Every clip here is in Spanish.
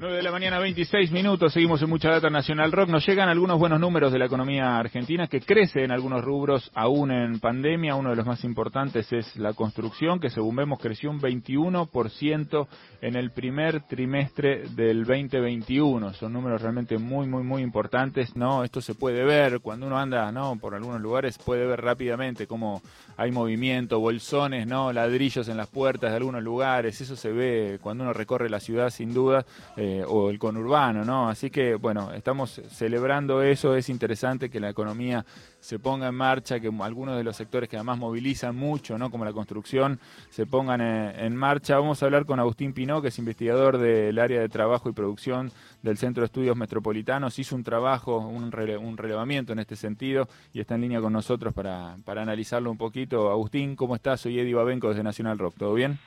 9 de la mañana, 26 minutos, seguimos en Mucha Data Nacional Rock. Nos llegan algunos buenos números de la economía argentina que crece en algunos rubros aún en pandemia. Uno de los más importantes es la construcción, que según vemos creció un 21% en el primer trimestre del 2021. Son números realmente muy, muy, muy importantes. No, esto se puede ver cuando uno anda, no, por algunos lugares puede ver rápidamente cómo hay movimiento, bolsones, no, ladrillos en las puertas de algunos lugares. Eso se ve cuando uno recorre la ciudad, sin duda. Eh, eh, o el conurbano, ¿no? Así que, bueno, estamos celebrando eso, es interesante que la economía se ponga en marcha, que algunos de los sectores que además movilizan mucho, ¿no? Como la construcción, se pongan eh, en, marcha. Vamos a hablar con Agustín Pinó, que es investigador del área de trabajo y producción del Centro de Estudios Metropolitanos, hizo un trabajo, un, relevamiento en este sentido y está en línea con nosotros para, para analizarlo un poquito. Agustín, ¿cómo estás? Soy Eddie Babenco desde Nacional Rock, ¿todo bien?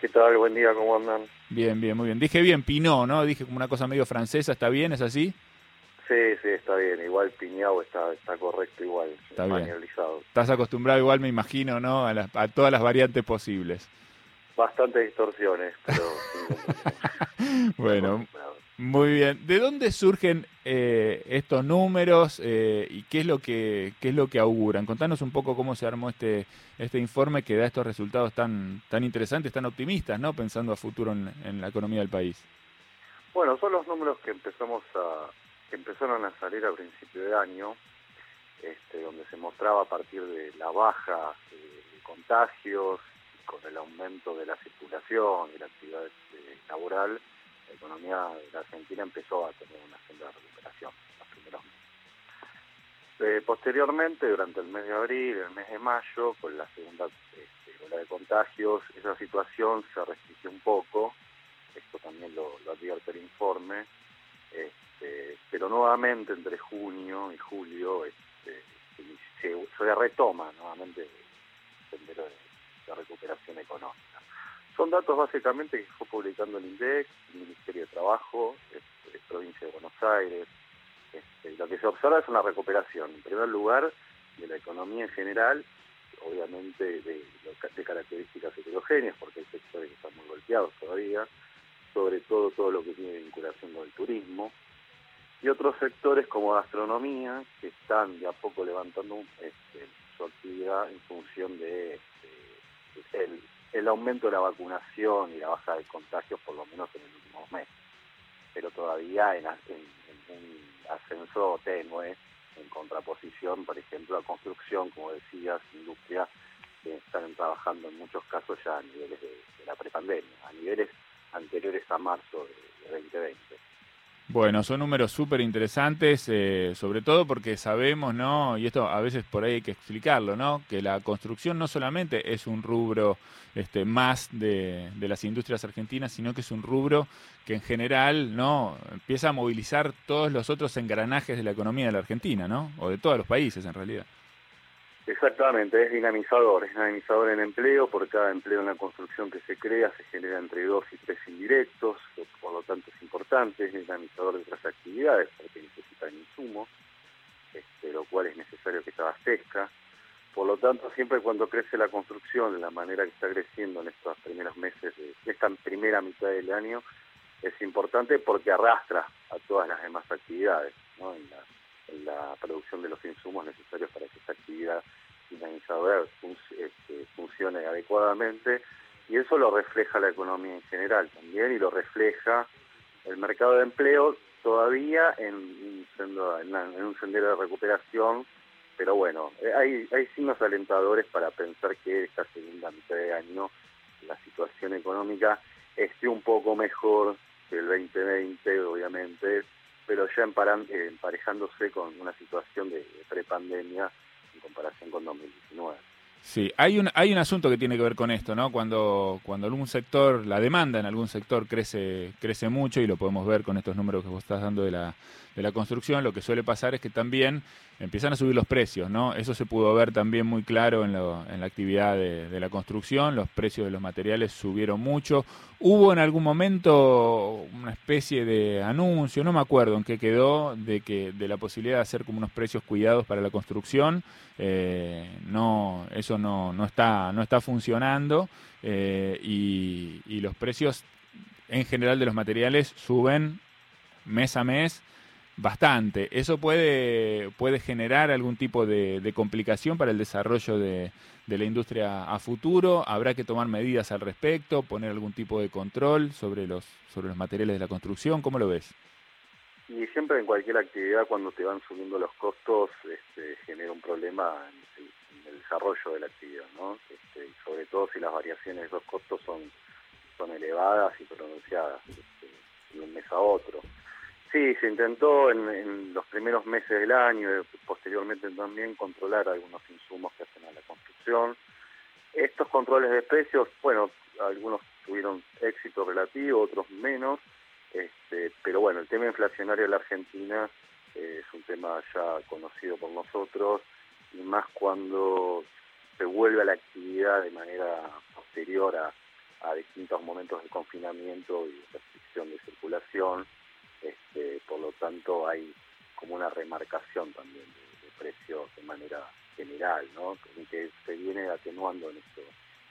¿Qué tal? Buen día, ¿cómo andan? Bien, bien, muy bien. Dije bien, Pinot, ¿no? Dije como una cosa medio francesa, ¿está bien? ¿Es así? Sí, sí, está bien. Igual Piñao está, está correcto, igual. Está bien. Estás acostumbrado igual, me imagino, ¿no? A, a todas las variantes posibles. Bastantes distorsiones, pero... bueno, muy bien. ¿De dónde surgen eh, estos números eh, y qué es lo que qué es lo que auguran? Contanos un poco cómo se armó este este informe que da estos resultados tan tan interesantes, tan optimistas, ¿no? Pensando a futuro en, la economía del país. Bueno, son los números que empezamos a que empezaron a salir a principio de año, este, donde se mostraba a partir de la baja eh, de contagios, con el aumento de la circulación y la actividad laboral la economía de la Argentina empezó a tener una senda de recuperación los primeros meses. Eh, posteriormente, durante el mes de abril, el mes de mayo, con la segunda este, ola de contagios, esa situación se restringió un poco, esto también lo, advierte el informe, este, pero nuevamente entre junio y julio este, se, retoma nuevamente el sendero de recuperación económica. Son datos básicamente que fue publicando el Ministerio de Trabajo, este, Provincia de Buenos Aires. Este, lo que se observa es una recuperación, en primer lugar, de la economía en general, obviamente de, de características heterogéneas, porque hay sectores que están muy golpeados todavía, sobre todo todo lo que tiene vinculación con el turismo, y otros sectores como gastronomía, que están de a poco levantando este, su actividad en función de el el aumento de la vacunación y la baja de contagios, por lo menos en el último mes, pero todavía en, un ascenso tenue, en contraposición, por ejemplo, a construcción, como decías, industria, que están trabajando en muchos casos ya a niveles de, la prepandemia, a niveles anteriores a marzo de 2020. Bueno, son números súper interesantes, eh, sobre todo porque sabemos, ¿no? Y esto a veces por ahí hay que explicarlo, ¿no? Que la construcción no solamente es un rubro este, más de, de, las industrias argentinas, sino que es un rubro que en general, ¿no? Empieza a movilizar todos los otros engranajes de la economía de la Argentina, ¿no? O de todos los países en realidad. Exactamente, es dinamizador, es dinamizador en empleo, por cada empleo en la construcción que se crea se genera entre dos y tres indirectos, por lo tanto es importante, es dinamizador de otras actividades porque necesitan insumos, este, lo cual es necesario que se abastezca. Por lo tanto, siempre cuando crece la construcción de la manera que está creciendo en estos primeros meses, de, esta primera mitad del año, es importante porque arrastra a todas las demás actividades, la producción de los insumos necesarios para que esta actividad dinamizador este, funcione adecuadamente y eso lo refleja la economía en general también y lo refleja el mercado de empleo todavía en, en, un sendero de recuperación, pero bueno, eh, hay, hay signos alentadores para pensar que esta segunda mitad de año la situación económica esté un poco mejor que el 2020, obviamente, pero ya emparejándose con una situación de prepandemia comparación con 2019. Sí, hay un, hay un asunto que tiene que ver con esto, ¿no? Cuando, cuando algún sector, la demanda en algún sector crece, crece mucho, y lo podemos ver con estos números que vos estás dando de la, de la construcción, lo que suele pasar es que también empiezan a subir los precios, ¿no? Eso se pudo ver también muy claro en, lo, en la actividad de, la construcción, los precios de los materiales subieron mucho. Hubo en algún momento una especie de anuncio, no me acuerdo en qué quedó, de que de la posibilidad de hacer como unos precios cuidados para la construcción. Eh, no, eso no, no, está, no está funcionando eh, y, los precios en general de los materiales suben mes a mes bastante. ¿Eso puede, puede generar algún tipo de, complicación para el desarrollo de, la industria a futuro? ¿Habrá que tomar medidas al respecto, poner algún tipo de control sobre los, sobre los materiales de la construcción? ¿Cómo lo ves? Y siempre en cualquier actividad cuando te van subiendo los costos este, genera un problema desarrollo de la actividad, ¿no? Este, sobre todo si las variaciones de esos costos son, elevadas y pronunciadas este, de un mes a otro. Sí, se intentó en, los primeros meses del año y posteriormente también controlar algunos insumos que hacen a la construcción. Estos controles de precios, bueno, algunos tuvieron éxito relativo, otros menos, este, pero bueno, el tema inflacionario de la Argentina eh, es un tema ya conocido por nosotros y más cuando se vuelve a la actividad de manera posterior a, distintos momentos de confinamiento y restricción de circulación. Este, por lo tanto, hay como una remarcación también de, precios de manera general, ¿no? que se viene atenuando en, esto,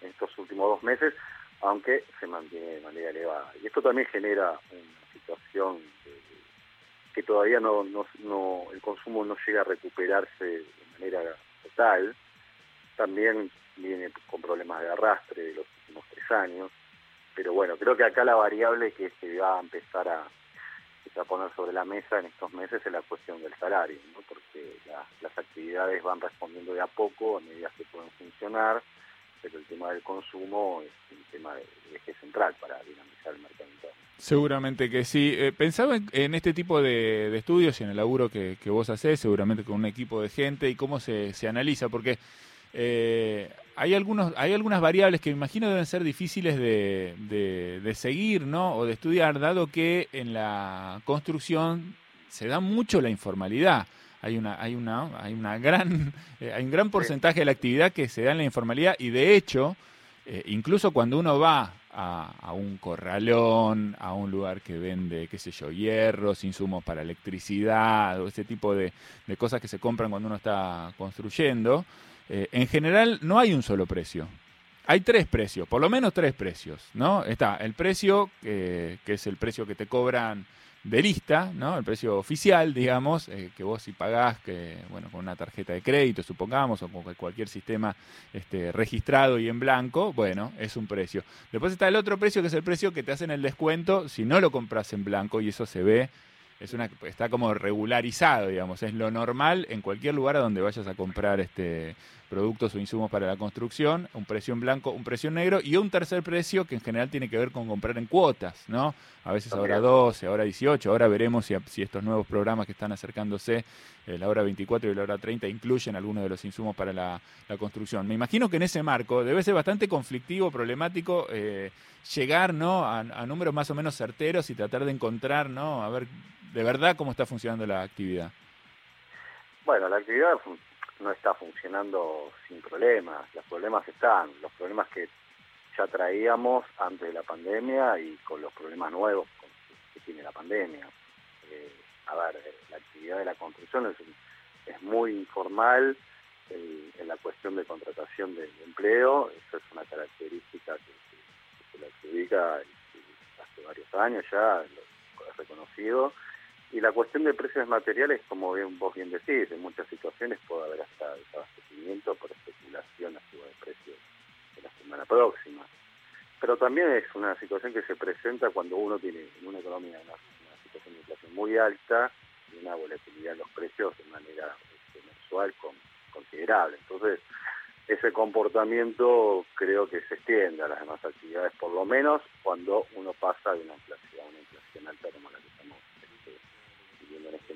en estos últimos dos meses aunque se mantiene de manera elevada. Y esto también genera una situación que todavía no, no, el consumo no llega a recuperarse de manera total. También viene con problemas de arrastre de los últimos tres años. Pero bueno, creo que acá la variable que se va a empezar a, a poner sobre la mesa en estos meses es la cuestión del salario, porque las actividades van respondiendo de a poco a medida que pueden funcionar pero el tema del consumo es un tema de, eje central para dinamizar el mercado interno. Seguramente que sí. Eh, pensaba en, este tipo de, estudios y en el laburo que, vos hacés, seguramente con un equipo de gente, y cómo se, se analiza, porque eh, hay, algunos, hay algunas variables que me imagino deben ser difíciles de, de, de seguir ¿no? o de estudiar, dado que en la construcción se da mucho la informalidad hay una, hay una, hay una gran, eh, hay un gran porcentaje de la actividad que se da en la informalidad y de hecho, eh, incluso cuando uno va a, un corralón, a un lugar que vende, qué sé yo, hierros, insumos para electricidad, o ese tipo de, cosas que se compran cuando uno está construyendo, eh, en general no hay un solo precio. Hay tres precios, por lo menos tres precios, ¿no? Está el precio, que es el precio que te cobran de lista, ¿no? El precio oficial, digamos, eh, que vos si pagás, que, bueno, con una tarjeta de crédito, supongamos, o con cualquier sistema este, registrado y en blanco, bueno, es un precio. Después está el otro precio, que es el precio que te hacen el descuento si no lo compras en blanco, y eso se ve, es una, está como regularizado, digamos, es lo normal en cualquier lugar a donde vayas a comprar este productos o insumos para la construcción, un precio en blanco, un precio en negro y un tercer precio que en general tiene que ver con comprar en cuotas, ¿no? A veces ahora 12, ahora 18, ahora veremos si, si estos nuevos programas que están acercándose, eh, la hora 24 y la hora 30, incluyen algunos de los insumos para la, construcción. Me imagino que en ese marco debe ser bastante conflictivo, problemático, eh, llegar ¿no? A, a números más o menos certeros y tratar de encontrar, ¿no? A ver de verdad cómo está funcionando la actividad. Bueno, la actividad no está funcionando sin problemas. Los problemas están, los problemas que ya traíamos antes de la pandemia y con los problemas nuevos que tiene la pandemia. Eh, a ver, eh, la actividad de la construcción es, es muy informal en la cuestión de contratación de, empleo. Esa es una característica que, se la adjudica hace varios años ya, es reconocido y la cuestión de precios materiales, como bien, vos bien decís, en muchas situaciones puede haber hasta desabastecimiento por especulación a suba de precios de la semana próxima. Pero también es una situación que se presenta cuando uno tiene en una economía una, situación de inflación muy alta y una volatilidad en los precios de manera este, mensual con, considerable. Entonces, ese comportamiento creo que se extiende a las demás actividades, por lo menos cuando uno pasa de una inflación, una inflación alta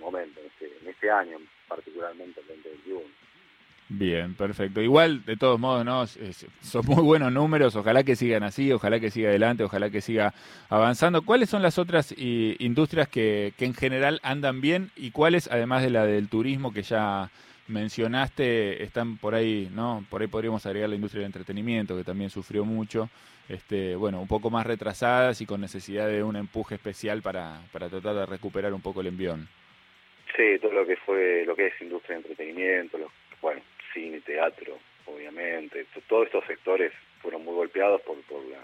momento, en este, en este año, particularmente el 2021. Bien, perfecto. Igual, de todos modos, ¿no? son muy buenos números, ojalá que sigan así, ojalá que siga adelante, ojalá que siga avanzando. ¿Cuáles son las otras industrias que, que en general andan bien y cuáles, además de la del turismo que ya mencionaste, están por ahí, ¿no? Por ahí podríamos agregar la industria del entretenimiento, que también sufrió mucho, este, bueno, un poco más retrasadas y con necesidad de un empuje especial para, para tratar de recuperar un poco el envión. Sí, todo lo que fue, lo que es industria de entretenimiento, bueno, cine, teatro, obviamente, todos estos sectores fueron muy golpeados por, por la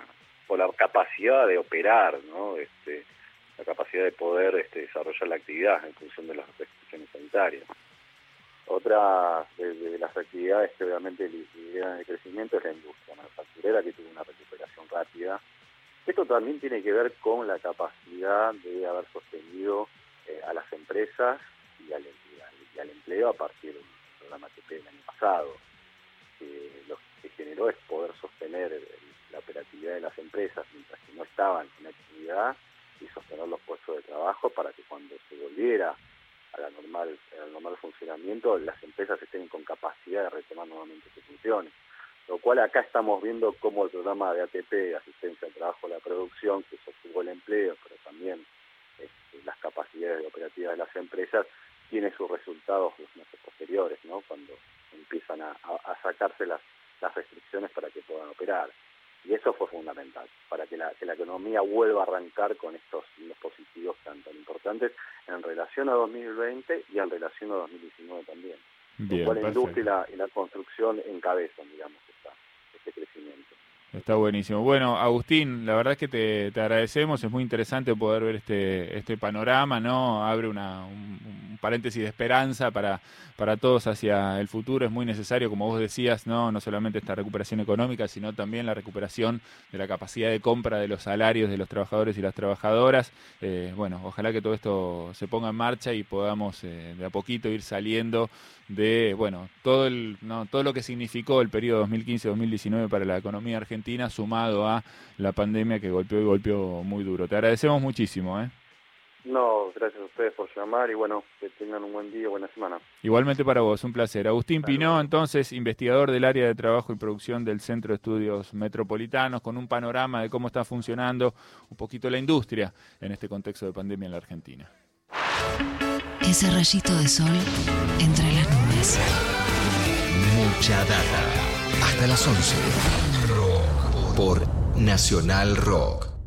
o la capacidad de operar, ¿no? Este, la capacidad de poder este, desarrollar la actividad en función de las restricciones sanitarias. Otra de, las actividades que obviamente lideran el crecimiento es la industria manufacturera, que tuvo una recuperación rápida. Esto también tiene que ver con la capacidad de haber sostenido eh, a las empresas y al, empleo a partir del programa ATP del año pasado. lo que generó es poder sostener la operatividad de las empresas mientras que no estaban en actividad y sostener los puestos de trabajo para que cuando se volviera a la normal, al normal funcionamiento, las empresas estén con capacidad de retomar nuevamente sus funciones. Lo cual acá estamos viendo cómo el programa de ATP, Asistencia al Trabajo y la Producción, que sostuvo el empleo, pero también este, las capacidades operativas de las empresas, tiene sus resultados los meses posteriores, ¿no? cuando empiezan a, sacarse las, las restricciones para que puedan operar. Y eso fue fundamental, para que la, que la economía vuelva a arrancar con estos los positivos tan, tan importantes en relación a 2020 y en relación a 2019 también. Bien, la industria y la, construcción encabezan, digamos, esta, este crecimiento. Está buenísimo. Bueno, Agustín, la verdad es que te, te, agradecemos, es muy interesante poder ver este, este panorama, ¿no? Abre una, un, paréntesis de esperanza para, para todos hacia el futuro, es muy necesario, como vos decías, ¿no? No solamente esta recuperación económica, sino también la recuperación de la capacidad de compra de los salarios de los trabajadores y las trabajadoras. Eh, bueno, ojalá que todo esto se ponga en marcha y podamos eh, de a poquito ir saliendo de, bueno, todo, el, ¿no? todo lo que significó el periodo 2015-2019 para la economía argentina sumado a la pandemia que golpeó y golpeó muy duro. Te agradecemos muchísimo. ¿eh? No, gracias a ustedes por llamar y bueno, que tengan un buen día, buena semana. Igualmente para vos, un placer. Agustín Pinó, entonces, investigador del área de trabajo y producción del Centro de Estudios Metropolitanos, con un panorama de cómo está funcionando un poquito la industria en este contexto de pandemia en la Argentina. Ese rayito de sol entre las nubes. Mucha data. Hasta las 11 por Nacional Rock.